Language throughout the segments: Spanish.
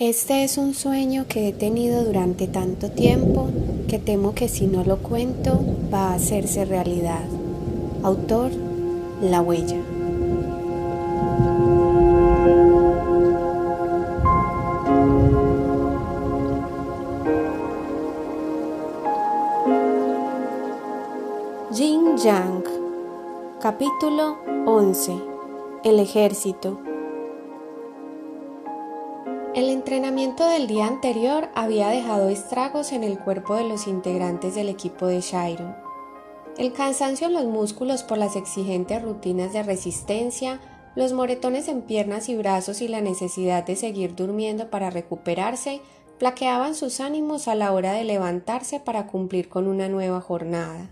Este es un sueño que he tenido durante tanto tiempo que temo que si no lo cuento va a hacerse realidad. Autor, La huella. Jin Yang Capítulo 11 El ejército el entrenamiento del día anterior había dejado estragos en el cuerpo de los integrantes del equipo de Shiro. El cansancio en los músculos por las exigentes rutinas de resistencia, los moretones en piernas y brazos y la necesidad de seguir durmiendo para recuperarse plaqueaban sus ánimos a la hora de levantarse para cumplir con una nueva jornada.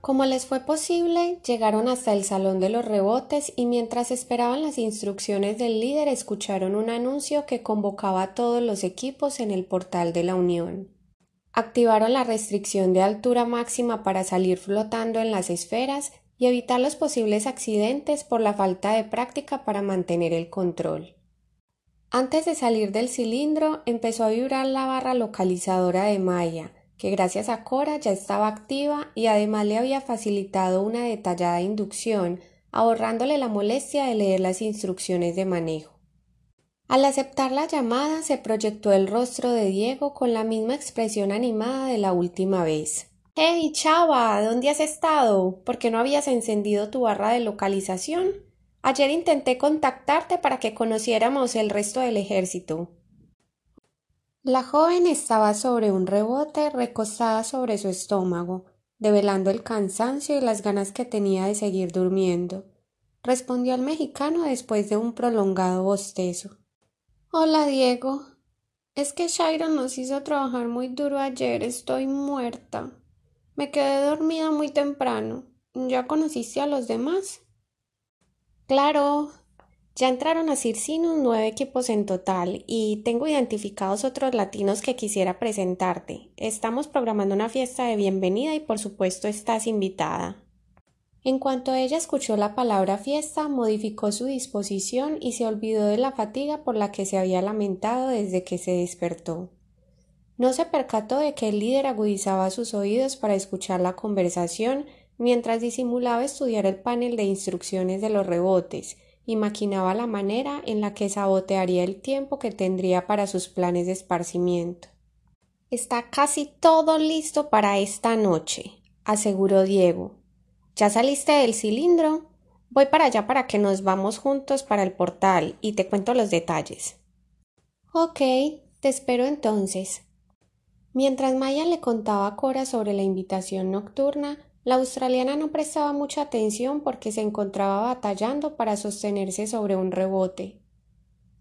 Como les fue posible, llegaron hasta el salón de los rebotes y mientras esperaban las instrucciones del líder escucharon un anuncio que convocaba a todos los equipos en el portal de la Unión. Activaron la restricción de altura máxima para salir flotando en las esferas y evitar los posibles accidentes por la falta de práctica para mantener el control. Antes de salir del cilindro empezó a vibrar la barra localizadora de Maya, que gracias a Cora ya estaba activa y además le había facilitado una detallada inducción, ahorrándole la molestia de leer las instrucciones de manejo. Al aceptar la llamada se proyectó el rostro de Diego con la misma expresión animada de la última vez. Hey, chava, ¿dónde has estado? ¿Por qué no habías encendido tu barra de localización? Ayer intenté contactarte para que conociéramos el resto del ejército. La joven estaba sobre un rebote recostada sobre su estómago, develando el cansancio y las ganas que tenía de seguir durmiendo. Respondió al mexicano después de un prolongado bostezo. Hola, Diego. Es que Sharon nos hizo trabajar muy duro ayer. Estoy muerta. Me quedé dormida muy temprano. ¿Ya conociste a los demás? Claro, ya entraron a Circinus nueve equipos en total y tengo identificados otros latinos que quisiera presentarte. Estamos programando una fiesta de bienvenida y por supuesto estás invitada. En cuanto ella escuchó la palabra fiesta, modificó su disposición y se olvidó de la fatiga por la que se había lamentado desde que se despertó. No se percató de que el líder agudizaba sus oídos para escuchar la conversación mientras disimulaba estudiar el panel de instrucciones de los rebotes, y maquinaba la manera en la que sabotearía el tiempo que tendría para sus planes de esparcimiento. Está casi todo listo para esta noche, aseguró Diego. ¿Ya saliste del cilindro? Voy para allá para que nos vamos juntos para el portal y te cuento los detalles. Ok, te espero entonces. Mientras Maya le contaba a Cora sobre la invitación nocturna, la australiana no prestaba mucha atención porque se encontraba batallando para sostenerse sobre un rebote.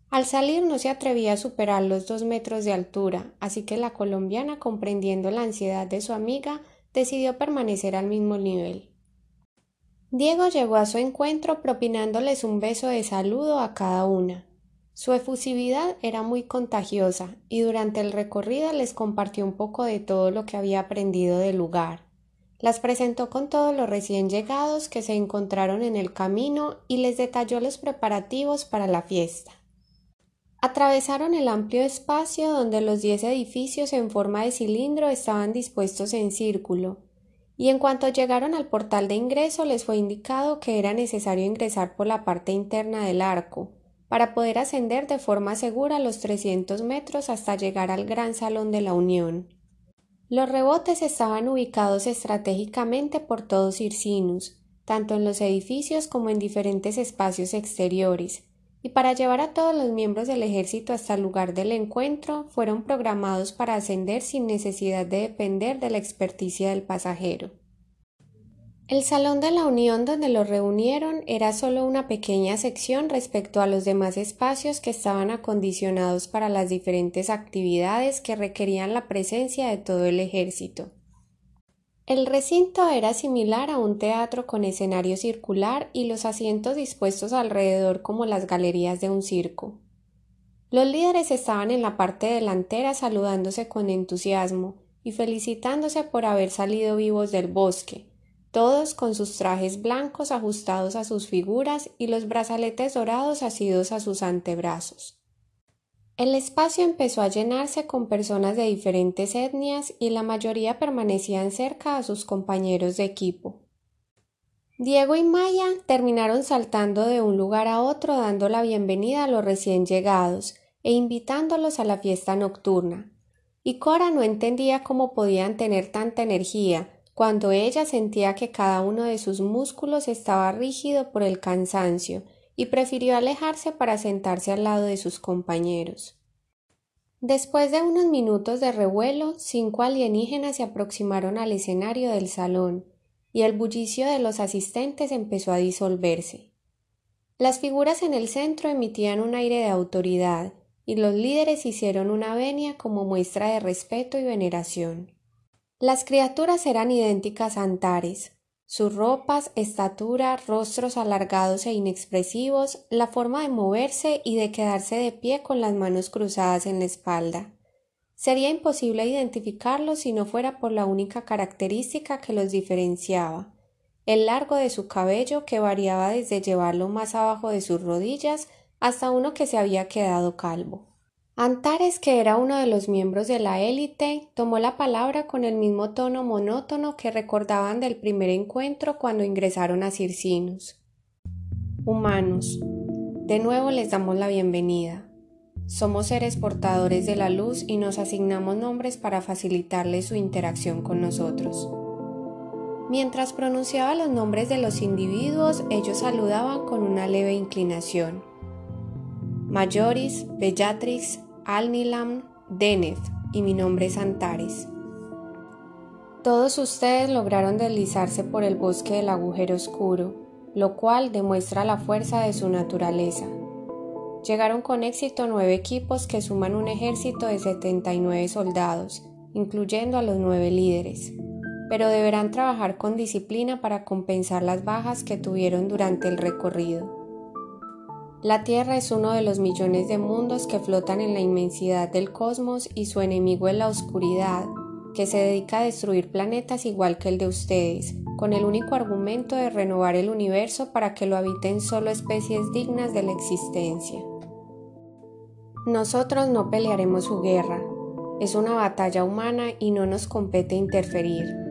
Al salir no se atrevía a superar los dos metros de altura, así que la colombiana, comprendiendo la ansiedad de su amiga, decidió permanecer al mismo nivel. Diego llegó a su encuentro propinándoles un beso de saludo a cada una. Su efusividad era muy contagiosa y durante el recorrido les compartió un poco de todo lo que había aprendido del lugar. Las presentó con todos los recién llegados que se encontraron en el camino y les detalló los preparativos para la fiesta. Atravesaron el amplio espacio donde los diez edificios en forma de cilindro estaban dispuestos en círculo, y en cuanto llegaron al portal de ingreso les fue indicado que era necesario ingresar por la parte interna del arco, para poder ascender de forma segura los trescientos metros hasta llegar al gran salón de la Unión. Los rebotes estaban ubicados estratégicamente por todo Circinus, tanto en los edificios como en diferentes espacios exteriores, y para llevar a todos los miembros del ejército hasta el lugar del encuentro fueron programados para ascender sin necesidad de depender de la experticia del pasajero. El Salón de la Unión donde los reunieron era solo una pequeña sección respecto a los demás espacios que estaban acondicionados para las diferentes actividades que requerían la presencia de todo el ejército. El recinto era similar a un teatro con escenario circular y los asientos dispuestos alrededor como las galerías de un circo. Los líderes estaban en la parte delantera saludándose con entusiasmo y felicitándose por haber salido vivos del bosque, todos con sus trajes blancos ajustados a sus figuras y los brazaletes dorados asidos a sus antebrazos. El espacio empezó a llenarse con personas de diferentes etnias y la mayoría permanecían cerca a sus compañeros de equipo. Diego y Maya terminaron saltando de un lugar a otro dando la bienvenida a los recién llegados e invitándolos a la fiesta nocturna. Y Cora no entendía cómo podían tener tanta energía cuando ella sentía que cada uno de sus músculos estaba rígido por el cansancio y prefirió alejarse para sentarse al lado de sus compañeros. Después de unos minutos de revuelo, cinco alienígenas se aproximaron al escenario del salón, y el bullicio de los asistentes empezó a disolverse. Las figuras en el centro emitían un aire de autoridad, y los líderes hicieron una venia como muestra de respeto y veneración. Las criaturas eran idénticas a Antares, sus ropas, estatura, rostros alargados e inexpresivos, la forma de moverse y de quedarse de pie con las manos cruzadas en la espalda. Sería imposible identificarlos si no fuera por la única característica que los diferenciaba, el largo de su cabello que variaba desde llevarlo más abajo de sus rodillas hasta uno que se había quedado calvo. Antares, que era uno de los miembros de la élite, tomó la palabra con el mismo tono monótono que recordaban del primer encuentro cuando ingresaron a Circinus. Humanos, de nuevo les damos la bienvenida. Somos seres portadores de la luz y nos asignamos nombres para facilitarles su interacción con nosotros. Mientras pronunciaba los nombres de los individuos, ellos saludaban con una leve inclinación. Mayoris, Bellatrix, Alnilam, Deneth y mi nombre es Antares. Todos ustedes lograron deslizarse por el bosque del agujero oscuro, lo cual demuestra la fuerza de su naturaleza. Llegaron con éxito nueve equipos que suman un ejército de 79 soldados, incluyendo a los nueve líderes, pero deberán trabajar con disciplina para compensar las bajas que tuvieron durante el recorrido. La Tierra es uno de los millones de mundos que flotan en la inmensidad del cosmos y su enemigo es la oscuridad, que se dedica a destruir planetas igual que el de ustedes, con el único argumento de renovar el universo para que lo habiten solo especies dignas de la existencia. Nosotros no pelearemos su guerra, es una batalla humana y no nos compete interferir.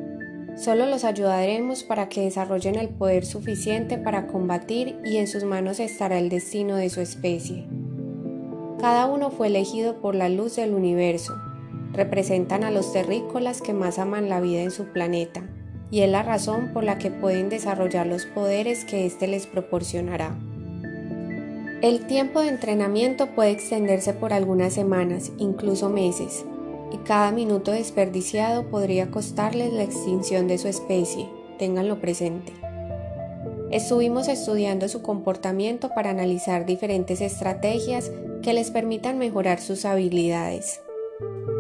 Solo los ayudaremos para que desarrollen el poder suficiente para combatir y en sus manos estará el destino de su especie. Cada uno fue elegido por la luz del universo. Representan a los terrícolas que más aman la vida en su planeta, y es la razón por la que pueden desarrollar los poderes que éste les proporcionará. El tiempo de entrenamiento puede extenderse por algunas semanas, incluso meses, y cada minuto desperdiciado podría costarles la extinción de su especie, ténganlo presente. Estuvimos estudiando su comportamiento para analizar diferentes estrategias que les permitan mejorar sus habilidades.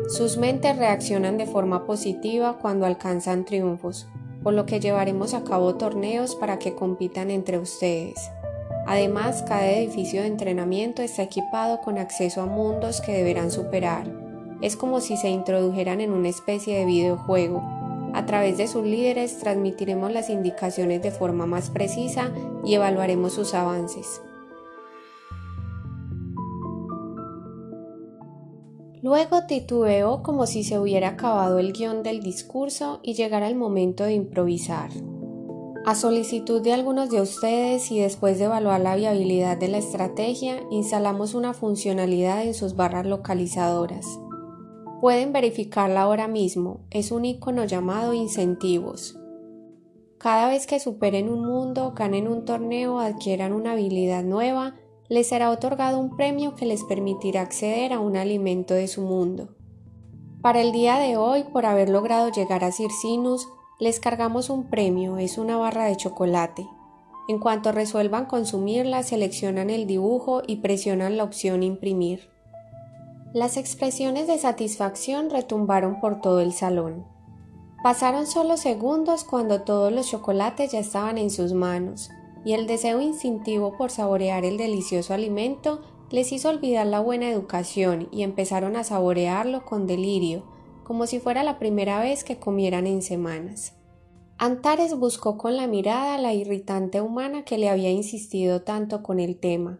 Sus mentes reaccionan de forma positiva cuando alcanzan triunfos, por lo que llevaremos a cabo torneos para que compitan entre ustedes. Además, cada edificio de entrenamiento está equipado con acceso a mundos que deberán superar es como si se introdujeran en una especie de videojuego. A través de sus líderes transmitiremos las indicaciones de forma más precisa y evaluaremos sus avances. Luego titubeó como si se hubiera acabado el guion del discurso y llegara el momento de improvisar. A solicitud de algunos de ustedes y después de evaluar la viabilidad de la estrategia, instalamos una funcionalidad en sus barras localizadoras. Pueden verificarla ahora mismo, es un icono llamado incentivos. Cada vez que superen un mundo, ganen un torneo o adquieran una habilidad nueva, les será otorgado un premio que les permitirá acceder a un alimento de su mundo. Para el día de hoy, por haber logrado llegar a Circinus, les cargamos un premio, es una barra de chocolate. En cuanto resuelvan consumirla, seleccionan el dibujo y presionan la opción imprimir. Las expresiones de satisfacción retumbaron por todo el salón. Pasaron solo segundos cuando todos los chocolates ya estaban en sus manos, y el deseo instintivo por saborear el delicioso alimento les hizo olvidar la buena educación y empezaron a saborearlo con delirio, como si fuera la primera vez que comieran en semanas. Antares buscó con la mirada la irritante humana que le había insistido tanto con el tema,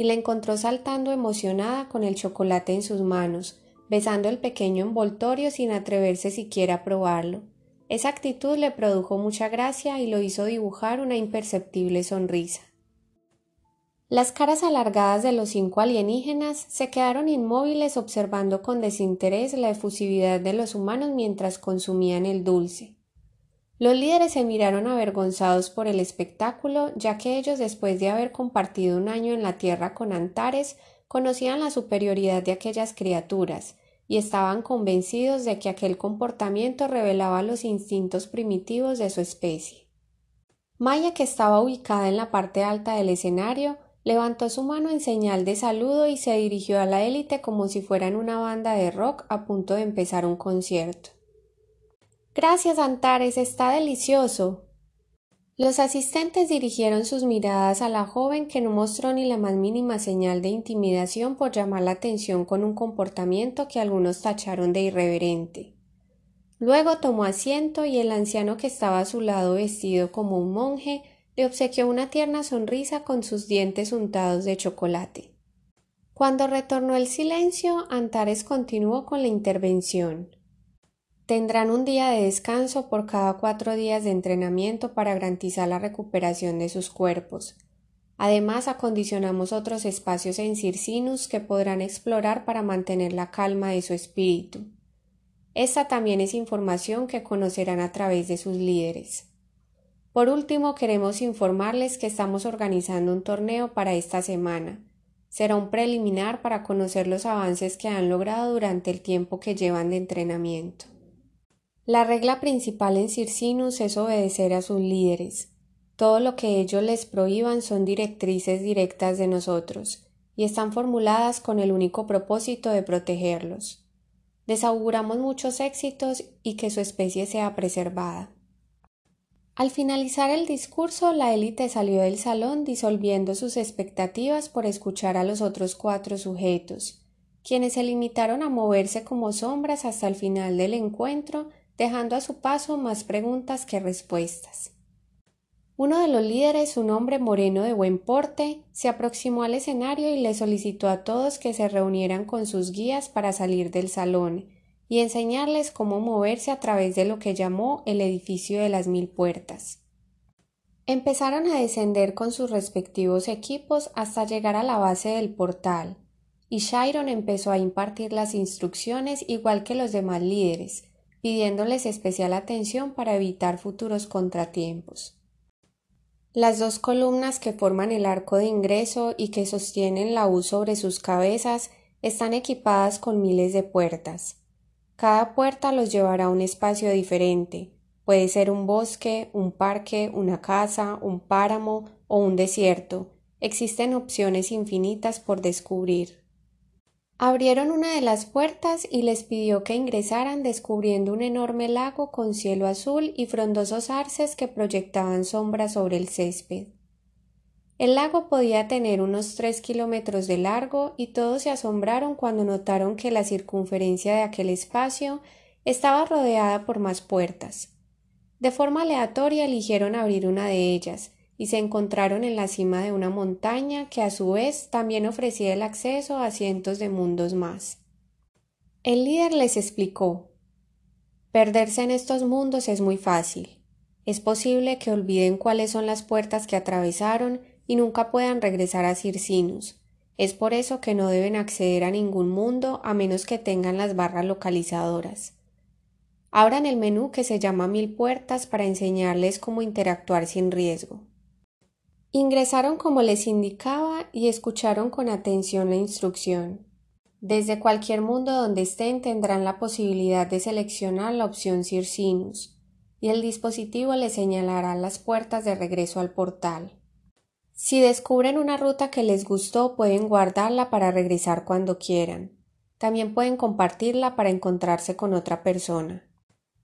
y la encontró saltando emocionada con el chocolate en sus manos, besando el pequeño envoltorio sin atreverse siquiera a probarlo. Esa actitud le produjo mucha gracia y lo hizo dibujar una imperceptible sonrisa. Las caras alargadas de los cinco alienígenas se quedaron inmóviles observando con desinterés la efusividad de los humanos mientras consumían el dulce. Los líderes se miraron avergonzados por el espectáculo, ya que ellos, después de haber compartido un año en la Tierra con Antares, conocían la superioridad de aquellas criaturas, y estaban convencidos de que aquel comportamiento revelaba los instintos primitivos de su especie. Maya, que estaba ubicada en la parte alta del escenario, levantó su mano en señal de saludo y se dirigió a la élite como si fueran una banda de rock a punto de empezar un concierto. Gracias, Antares, está delicioso. Los asistentes dirigieron sus miradas a la joven que no mostró ni la más mínima señal de intimidación por llamar la atención con un comportamiento que algunos tacharon de irreverente. Luego tomó asiento y el anciano que estaba a su lado vestido como un monje le obsequió una tierna sonrisa con sus dientes untados de chocolate. Cuando retornó el silencio, Antares continuó con la intervención. Tendrán un día de descanso por cada cuatro días de entrenamiento para garantizar la recuperación de sus cuerpos. Además, acondicionamos otros espacios en Circinus que podrán explorar para mantener la calma de su espíritu. Esta también es información que conocerán a través de sus líderes. Por último, queremos informarles que estamos organizando un torneo para esta semana. Será un preliminar para conocer los avances que han logrado durante el tiempo que llevan de entrenamiento. La regla principal en Circinus es obedecer a sus líderes. Todo lo que ellos les prohíban son directrices directas de nosotros, y están formuladas con el único propósito de protegerlos. Desauguramos muchos éxitos y que su especie sea preservada. Al finalizar el discurso, la élite salió del salón disolviendo sus expectativas por escuchar a los otros cuatro sujetos, quienes se limitaron a moverse como sombras hasta el final del encuentro dejando a su paso más preguntas que respuestas. Uno de los líderes, un hombre moreno de buen porte, se aproximó al escenario y le solicitó a todos que se reunieran con sus guías para salir del salón y enseñarles cómo moverse a través de lo que llamó el edificio de las mil puertas. Empezaron a descender con sus respectivos equipos hasta llegar a la base del portal, y Shiron empezó a impartir las instrucciones igual que los demás líderes, pidiéndoles especial atención para evitar futuros contratiempos. Las dos columnas que forman el arco de ingreso y que sostienen la U sobre sus cabezas están equipadas con miles de puertas. Cada puerta los llevará a un espacio diferente. Puede ser un bosque, un parque, una casa, un páramo o un desierto. Existen opciones infinitas por descubrir. Abrieron una de las puertas y les pidió que ingresaran descubriendo un enorme lago con cielo azul y frondosos arces que proyectaban sombras sobre el césped. El lago podía tener unos tres kilómetros de largo y todos se asombraron cuando notaron que la circunferencia de aquel espacio estaba rodeada por más puertas. De forma aleatoria eligieron abrir una de ellas, y se encontraron en la cima de una montaña que a su vez también ofrecía el acceso a cientos de mundos más. El líder les explicó Perderse en estos mundos es muy fácil. Es posible que olviden cuáles son las puertas que atravesaron y nunca puedan regresar a Circinus. Es por eso que no deben acceder a ningún mundo a menos que tengan las barras localizadoras. Abran el menú que se llama Mil Puertas para enseñarles cómo interactuar sin riesgo. Ingresaron como les indicaba y escucharon con atención la instrucción. Desde cualquier mundo donde estén tendrán la posibilidad de seleccionar la opción Circinus, y el dispositivo les señalará las puertas de regreso al portal. Si descubren una ruta que les gustó, pueden guardarla para regresar cuando quieran. También pueden compartirla para encontrarse con otra persona.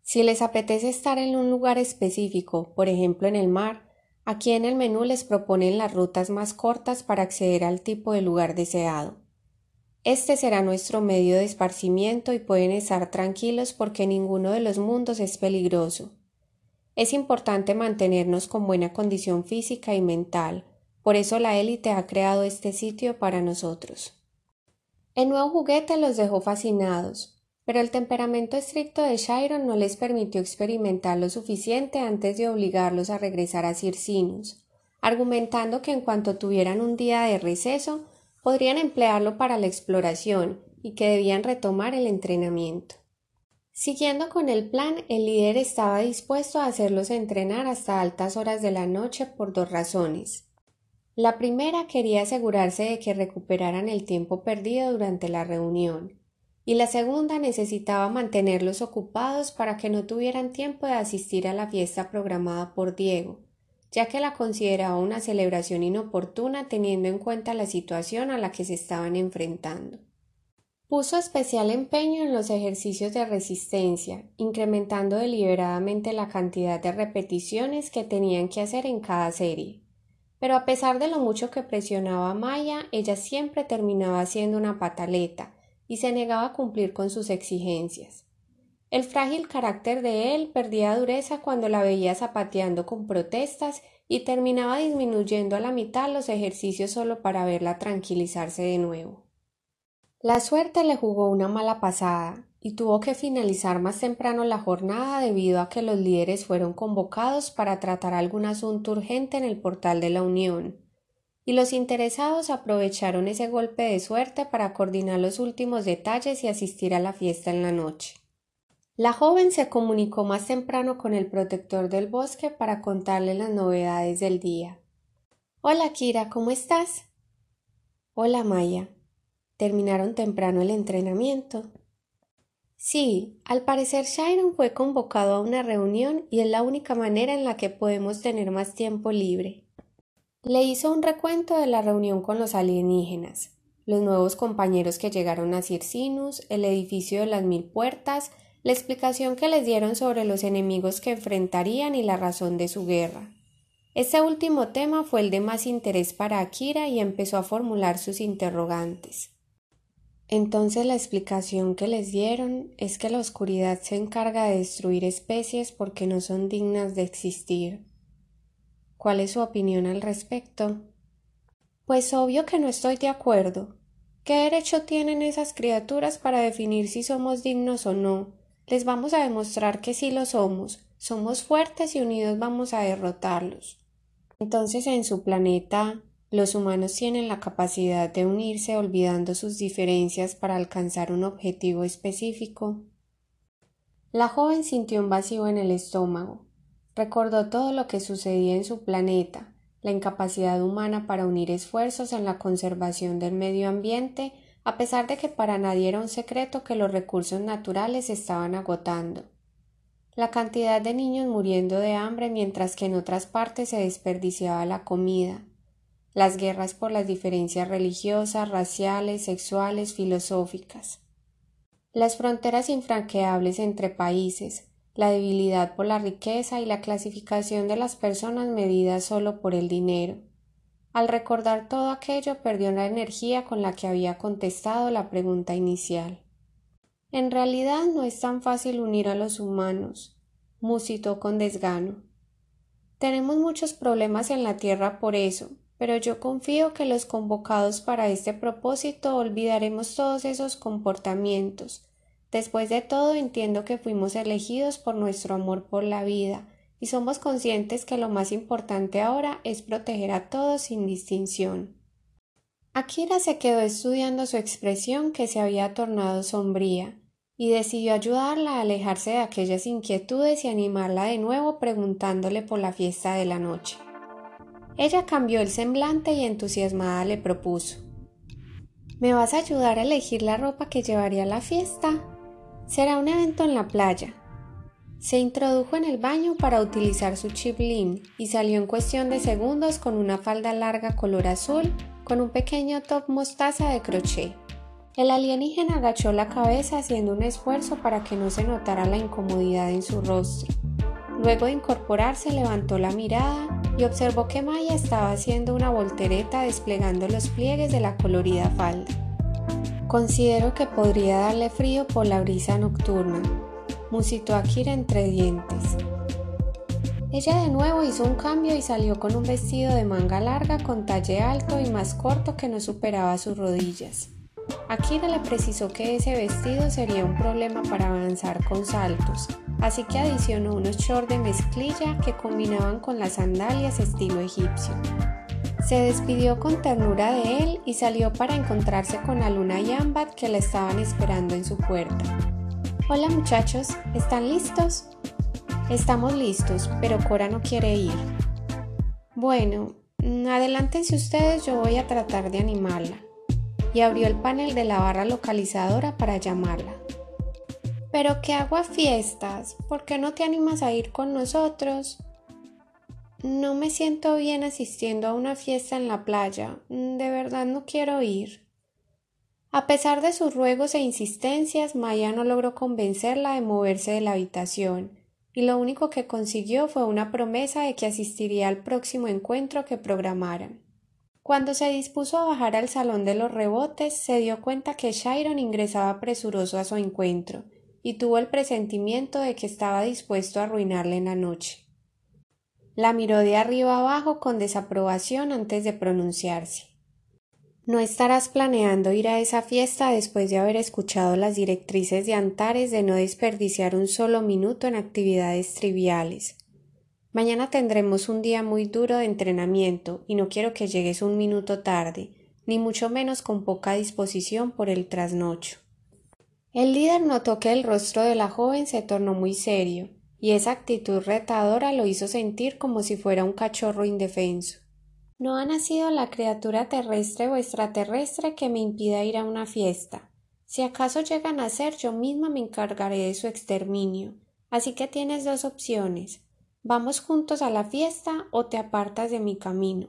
Si les apetece estar en un lugar específico, por ejemplo en el mar, Aquí en el menú les proponen las rutas más cortas para acceder al tipo de lugar deseado. Este será nuestro medio de esparcimiento y pueden estar tranquilos porque ninguno de los mundos es peligroso. Es importante mantenernos con buena condición física y mental, Por eso la élite ha creado este sitio para nosotros. El nuevo juguete los dejó fascinados, pero el temperamento estricto de Chiron no les permitió experimentar lo suficiente antes de obligarlos a regresar a Circinus, argumentando que en cuanto tuvieran un día de receso podrían emplearlo para la exploración y que debían retomar el entrenamiento. Siguiendo con el plan, el líder estaba dispuesto a hacerlos entrenar hasta altas horas de la noche por dos razones. La primera quería asegurarse de que recuperaran el tiempo perdido durante la reunión, y la segunda necesitaba mantenerlos ocupados para que no tuvieran tiempo de asistir a la fiesta programada por Diego, ya que la consideraba una celebración inoportuna teniendo en cuenta la situación a la que se estaban enfrentando. Puso especial empeño en los ejercicios de resistencia, incrementando deliberadamente la cantidad de repeticiones que tenían que hacer en cada serie. Pero a pesar de lo mucho que presionaba a Maya, ella siempre terminaba haciendo una pataleta y se negaba a cumplir con sus exigencias. El frágil carácter de él perdía dureza cuando la veía zapateando con protestas y terminaba disminuyendo a la mitad los ejercicios solo para verla tranquilizarse de nuevo. La suerte le jugó una mala pasada y tuvo que finalizar más temprano la jornada debido a que los líderes fueron convocados para tratar algún asunto urgente en el portal de la Unión, y los interesados aprovecharon ese golpe de suerte para coordinar los últimos detalles y asistir a la fiesta en la noche. La joven se comunicó más temprano con el protector del bosque para contarle las novedades del día. Hola, Kira, ¿cómo estás? Hola, Maya. ¿Terminaron temprano el entrenamiento? Sí, al parecer Shiron fue convocado a una reunión y es la única manera en la que podemos tener más tiempo libre. Le hizo un recuento de la reunión con los alienígenas, los nuevos compañeros que llegaron a Circinus, el edificio de las mil puertas, la explicación que les dieron sobre los enemigos que enfrentarían y la razón de su guerra. Este último tema fue el de más interés para Akira y empezó a formular sus interrogantes. Entonces la explicación que les dieron es que la oscuridad se encarga de destruir especies porque no son dignas de existir. ¿Cuál es su opinión al respecto? Pues obvio que no estoy de acuerdo. ¿Qué derecho tienen esas criaturas para definir si somos dignos o no? Les vamos a demostrar que sí lo somos. Somos fuertes y unidos vamos a derrotarlos. Entonces en su planeta los humanos tienen la capacidad de unirse olvidando sus diferencias para alcanzar un objetivo específico. La joven sintió un vacío en el estómago. Recordó todo lo que sucedía en su planeta, la incapacidad humana para unir esfuerzos en la conservación del medio ambiente, a pesar de que para nadie era un secreto que los recursos naturales se estaban agotando. La cantidad de niños muriendo de hambre mientras que en otras partes se desperdiciaba la comida, las guerras por las diferencias religiosas, raciales, sexuales, filosóficas, las fronteras infranqueables entre países, la debilidad por la riqueza y la clasificación de las personas medidas solo por el dinero. Al recordar todo aquello perdió la energía con la que había contestado la pregunta inicial. En realidad no es tan fácil unir a los humanos, musitó con desgano. Tenemos muchos problemas en la Tierra por eso, pero yo confío que los convocados para este propósito olvidaremos todos esos comportamientos. Después de todo entiendo que fuimos elegidos por nuestro amor por la vida, y somos conscientes que lo más importante ahora es proteger a todos sin distinción. Akira se quedó estudiando su expresión que se había tornado sombría, y decidió ayudarla a alejarse de aquellas inquietudes y animarla de nuevo preguntándole por la fiesta de la noche. Ella cambió el semblante y entusiasmada le propuso ¿Me vas a ayudar a elegir la ropa que llevaría a la fiesta? Será un evento en la playa. Se introdujo en el baño para utilizar su chip y salió en cuestión de segundos con una falda larga color azul con un pequeño top mostaza de crochet. El alienígena agachó la cabeza haciendo un esfuerzo para que no se notara la incomodidad en su rostro. Luego de incorporarse levantó la mirada y observó que Maya estaba haciendo una voltereta desplegando los pliegues de la colorida falda. Considero que podría darle frío por la brisa nocturna, musitó Akira entre dientes. Ella de nuevo hizo un cambio y salió con un vestido de manga larga con talle alto y más corto que no superaba sus rodillas. Akira le precisó que ese vestido sería un problema para avanzar con saltos, así que adicionó unos shorts de mezclilla que combinaban con las sandalias estilo egipcio. Se despidió con ternura de él y salió para encontrarse con Aluna y Ambat que la estaban esperando en su puerta. Hola muchachos, ¿están listos? Estamos listos, pero Cora no quiere ir. Bueno, adelántense ustedes, yo voy a tratar de animarla y abrió el panel de la barra localizadora para llamarla. Pero qué hago a fiestas, ¿por qué no te animas a ir con nosotros? No me siento bien asistiendo a una fiesta en la playa, de verdad no quiero ir. A pesar de sus ruegos e insistencias, Maya no logró convencerla de moverse de la habitación, y lo único que consiguió fue una promesa de que asistiría al próximo encuentro que programaran. Cuando se dispuso a bajar al salón de los rebotes, se dio cuenta que Shiron ingresaba presuroso a su encuentro, y tuvo el presentimiento de que estaba dispuesto a arruinarle en la noche. La miró de arriba abajo con desaprobación antes de pronunciarse. No estarás planeando ir a esa fiesta después de haber escuchado las directrices de Antares de no desperdiciar un solo minuto en actividades triviales. Mañana tendremos un día muy duro de entrenamiento y no quiero que llegues un minuto tarde, ni mucho menos con poca disposición por el trasnocho. El líder notó que el rostro de la joven se tornó muy serio, y esa actitud retadora lo hizo sentir como si fuera un cachorro indefenso. No ha nacido la criatura terrestre o extraterrestre que me impida ir a una fiesta. Si acaso llega a nacer, yo misma me encargaré de su exterminio. Así que tienes dos opciones ¿Vamos juntos a la fiesta o te apartas de mi camino?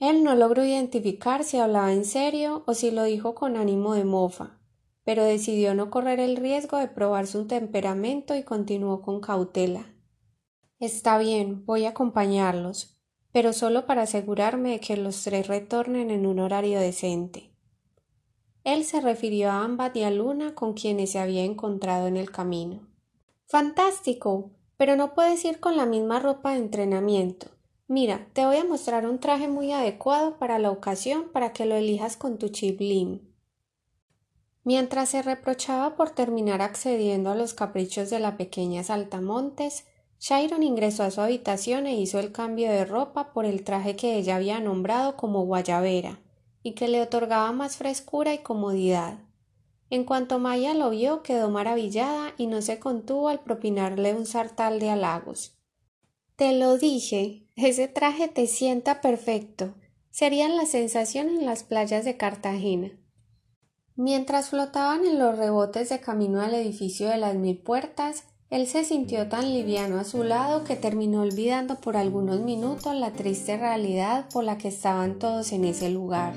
Él no logró identificar si hablaba en serio o si lo dijo con ánimo de mofa, pero decidió no correr el riesgo de probar su temperamento y continuó con cautela. Está bien, voy a acompañarlos, pero solo para asegurarme de que los tres retornen en un horario decente. Él se refirió a Ambat y a Luna con quienes se había encontrado en el camino. Fantástico. Pero no puedes ir con la misma ropa de entrenamiento. Mira, te voy a mostrar un traje muy adecuado para la ocasión para que lo elijas con tu chip. Mientras se reprochaba por terminar accediendo a los caprichos de la pequeña Saltamontes, Shiron ingresó a su habitación e hizo el cambio de ropa por el traje que ella había nombrado como guayabera y que le otorgaba más frescura y comodidad. En cuanto Maya lo vio, quedó maravillada y no se contuvo al propinarle un sartal de halagos. Te lo dije, ese traje te sienta perfecto. Serían la sensación en las playas de Cartagena. Mientras flotaban en los rebotes de camino al edificio de las mil puertas, él se sintió tan liviano a su lado que terminó olvidando por algunos minutos la triste realidad por la que estaban todos en ese lugar.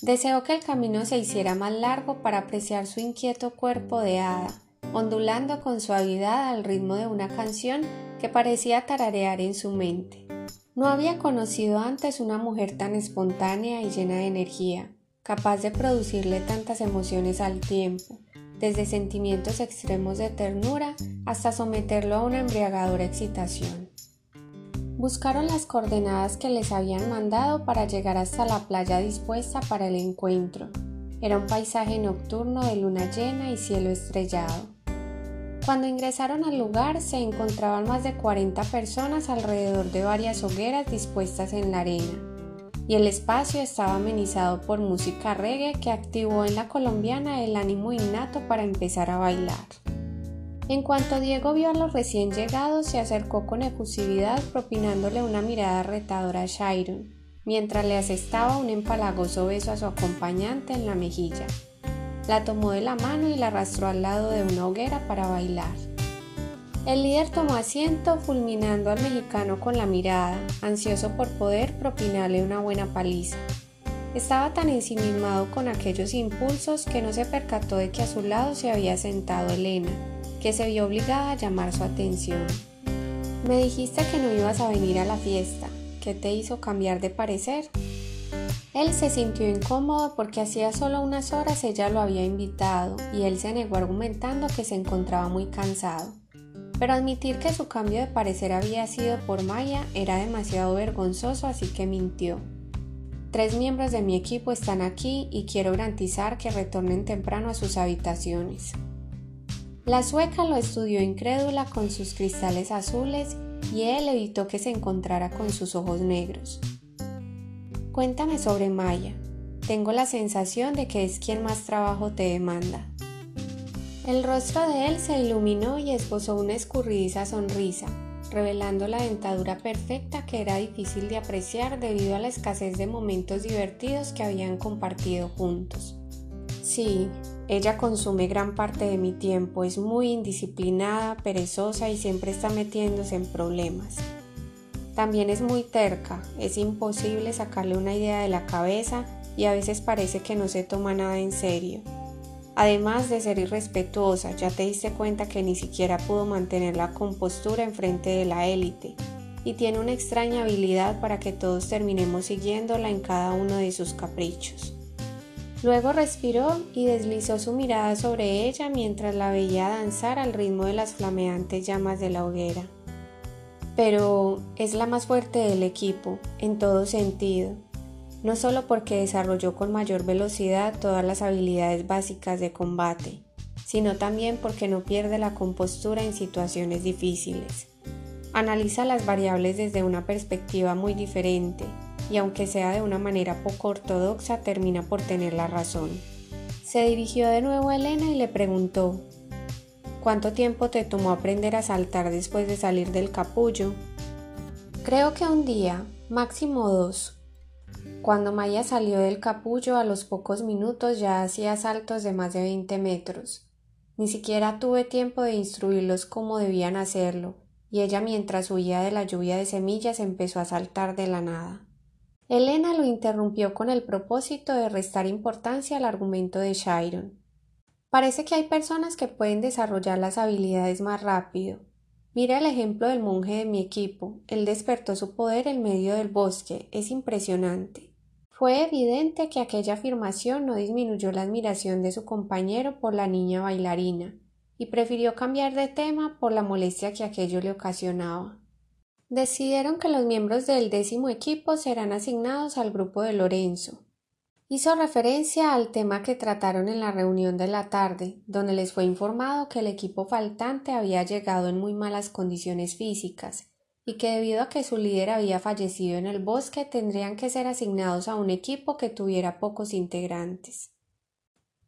Deseó que el camino se hiciera más largo para apreciar su inquieto cuerpo de hada, ondulando con suavidad al ritmo de una canción que parecía tararear en su mente. No había conocido antes una mujer tan espontánea y llena de energía, capaz de producirle tantas emociones al tiempo, desde sentimientos extremos de ternura hasta someterlo a una embriagadora excitación. Buscaron las coordenadas que les habían mandado para llegar hasta la playa dispuesta para el encuentro. Era un paisaje nocturno de luna llena y cielo estrellado. Cuando ingresaron al lugar se encontraban más de 40 personas alrededor de varias hogueras dispuestas en la arena, y el espacio estaba amenizado por música reggae que activó en la colombiana el ánimo innato para empezar a bailar. En cuanto Diego vio a los recién llegados, se acercó con efusividad propinándole una mirada retadora a Shiron, mientras le asestaba un empalagoso beso a su acompañante en la mejilla. La tomó de la mano y la arrastró al lado de una hoguera para bailar. El líder tomó asiento fulminando al mexicano con la mirada, ansioso por poder propinarle una buena paliza. Estaba tan ensimismado con aquellos impulsos que no se percató de que a su lado se había sentado Elena, que se vio obligada a llamar su atención. Me dijiste que no ibas a venir a la fiesta. ¿Qué te hizo cambiar de parecer? Él se sintió incómodo porque hacía solo unas horas ella lo había invitado y él se negó argumentando que se encontraba muy cansado. Pero admitir que su cambio de parecer había sido por Maya era demasiado vergonzoso, así que mintió. Tres miembros de mi equipo están aquí y quiero garantizar que retornen temprano a sus habitaciones. La sueca lo estudió incrédula con sus cristales azules y él evitó que se encontrara con sus ojos negros. Cuéntame sobre Maya. Tengo la sensación de que es quien más trabajo te demanda. El rostro de él se iluminó y esbozó una escurridiza sonrisa, revelando la dentadura perfecta que era difícil de apreciar debido a la escasez de momentos divertidos que habían compartido juntos. Sí, ella consume gran parte de mi tiempo, es muy indisciplinada, perezosa y siempre está metiéndose en problemas. También es muy terca, es imposible sacarle una idea de la cabeza y a veces parece que no se toma nada en serio. Además de ser irrespetuosa, ya te diste cuenta que ni siquiera pudo mantener la compostura enfrente de la élite y tiene una extraña habilidad para que todos terminemos siguiéndola en cada uno de sus caprichos. Luego respiró y deslizó su mirada sobre ella mientras la veía danzar al ritmo de las flameantes llamas de la hoguera. Pero es la más fuerte del equipo, en todo sentido no solo porque desarrolló con mayor velocidad todas las habilidades básicas de combate, sino también porque no pierde la compostura en situaciones difíciles. Analiza las variables desde una perspectiva muy diferente y aunque sea de una manera poco ortodoxa termina por tener la razón. Se dirigió de nuevo a Elena y le preguntó, ¿Cuánto tiempo te tomó aprender a saltar después de salir del capullo? Creo que un día, máximo dos, cuando Maya salió del capullo a los pocos minutos ya hacía saltos de más de 20 metros. Ni siquiera tuve tiempo de instruirlos cómo debían hacerlo, y ella mientras huía de la lluvia de semillas empezó a saltar de la nada. Elena lo interrumpió con el propósito de restar importancia al argumento de Shiron. Parece que hay personas que pueden desarrollar las habilidades más rápido. Mira el ejemplo del monje de mi equipo. Él despertó su poder en medio del bosque. Es impresionante. Fue evidente que aquella afirmación no disminuyó la admiración de su compañero por la niña bailarina, y prefirió cambiar de tema por la molestia que aquello le ocasionaba. Decidieron que los miembros del décimo equipo serán asignados al grupo de Lorenzo. Hizo referencia al tema que trataron en la reunión de la tarde, donde les fue informado que el equipo faltante había llegado en muy malas condiciones físicas y que debido a que su líder había fallecido en el bosque tendrían que ser asignados a un equipo que tuviera pocos integrantes.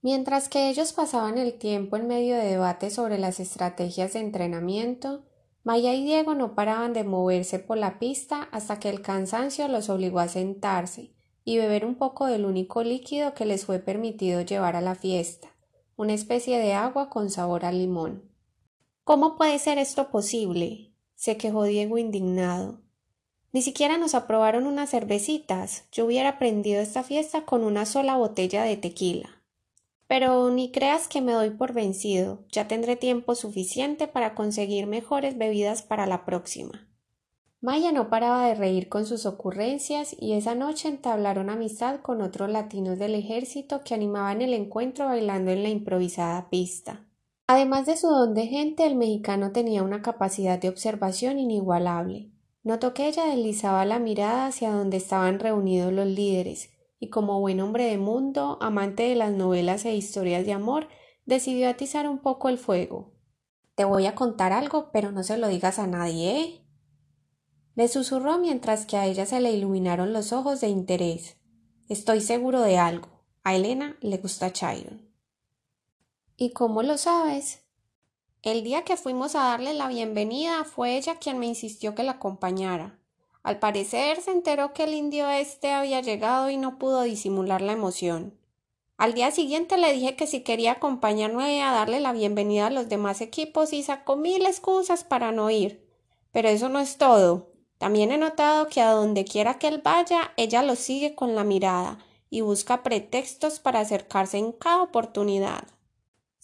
Mientras que ellos pasaban el tiempo en medio de debates sobre las estrategias de entrenamiento, Maya y Diego no paraban de moverse por la pista hasta que el cansancio los obligó a sentarse y beber un poco del único líquido que les fue permitido llevar a la fiesta, una especie de agua con sabor a limón. ¿Cómo puede ser esto posible? Se quejó Diego indignado. Ni siquiera nos aprobaron unas cervecitas. Yo hubiera prendido esta fiesta con una sola botella de tequila. Pero ni creas que me doy por vencido. Ya tendré tiempo suficiente para conseguir mejores bebidas para la próxima. Maya no paraba de reír con sus ocurrencias y esa noche entablaron amistad con otros latinos del ejército que animaban el encuentro bailando en la improvisada pista. Además de su don de gente, el mexicano tenía una capacidad de observación inigualable. Notó que ella deslizaba la mirada hacia donde estaban reunidos los líderes, y como buen hombre de mundo, amante de las novelas e historias de amor, decidió atizar un poco el fuego. Te voy a contar algo, pero no se lo digas a nadie, ¿eh? Le susurró mientras que a ella se le iluminaron los ojos de interés. Estoy seguro de algo. A Elena le gusta Chiron. ¿Y cómo lo sabes? El día que fuimos a darle la bienvenida fue ella quien me insistió que la acompañara. Al parecer se enteró que el indio este había llegado y no pudo disimular la emoción. Al día siguiente le dije que si quería acompañarme a darle la bienvenida a los demás equipos y sacó mil excusas para no ir. Pero eso no es todo. También he notado que a donde quiera que él vaya, ella lo sigue con la mirada y busca pretextos para acercarse en cada oportunidad.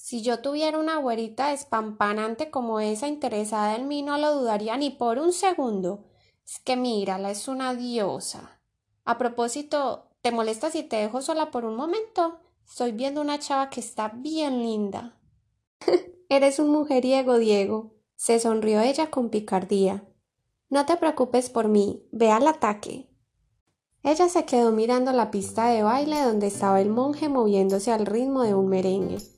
Si yo tuviera una güerita espampanante como esa interesada en mí, no lo dudaría ni por un segundo. Es que mírala, es una diosa. A propósito, ¿te molesta si te dejo sola por un momento? Estoy viendo una chava que está bien linda. Eres un mujeriego, Diego. Se sonrió ella con picardía. No te preocupes por mí, ve al ataque. Ella se quedó mirando la pista de baile donde estaba el monje moviéndose al ritmo de un merengue.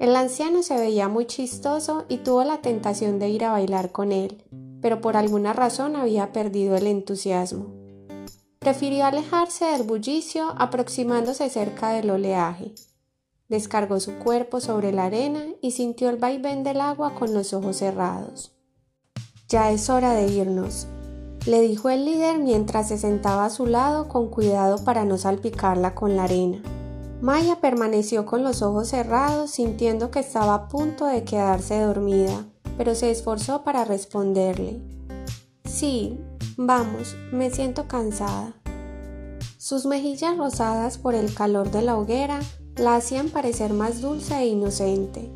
El anciano se veía muy chistoso y tuvo la tentación de ir a bailar con él, pero por alguna razón había perdido el entusiasmo. Prefirió alejarse del bullicio aproximándose cerca del oleaje. Descargó su cuerpo sobre la arena y sintió el vaivén del agua con los ojos cerrados. Ya es hora de irnos, le dijo el líder mientras se sentaba a su lado con cuidado para no salpicarla con la arena. Maya permaneció con los ojos cerrados sintiendo que estaba a punto de quedarse dormida, pero se esforzó para responderle. Sí, vamos, me siento cansada. Sus mejillas rosadas por el calor de la hoguera la hacían parecer más dulce e inocente,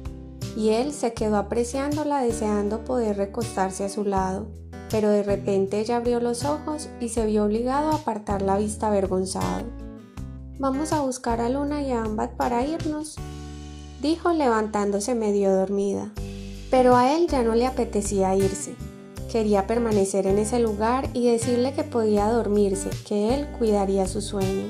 y él se quedó apreciándola deseando poder recostarse a su lado pero de repente ella abrió los ojos y se vio obligado a apartar la vista avergonzado. Vamos a buscar a Luna y a Ambat para irnos, dijo levantándose medio dormida. Pero a él ya no le apetecía irse. Quería permanecer en ese lugar y decirle que podía dormirse, que él cuidaría su sueño.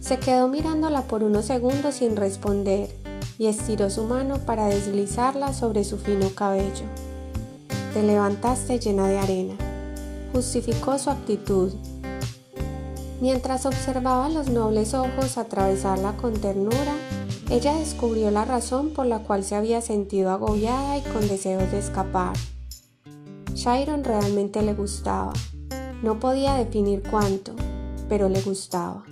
Se quedó mirándola por unos segundos sin responder y estiró su mano para deslizarla sobre su fino cabello. Te levantaste llena de arena. Justificó su actitud. Mientras observaba los nobles ojos atravesarla con ternura, ella descubrió la razón por la cual se había sentido agobiada y con deseos de escapar. Shiron realmente le gustaba. No podía definir cuánto, pero le gustaba.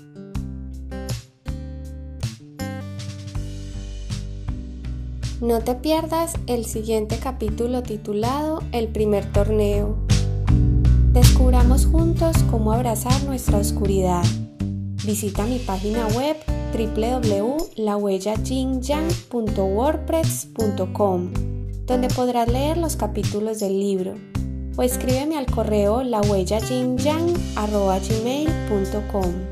No te pierdas el siguiente capítulo titulado El primer torneo. Descubramos juntos cómo abrazar nuestra oscuridad. Visita mi página web www.lahuellajingyang.wordpress.com donde podrás leer los capítulos del libro o escríbeme al correo lahuellajingyang.gmail.com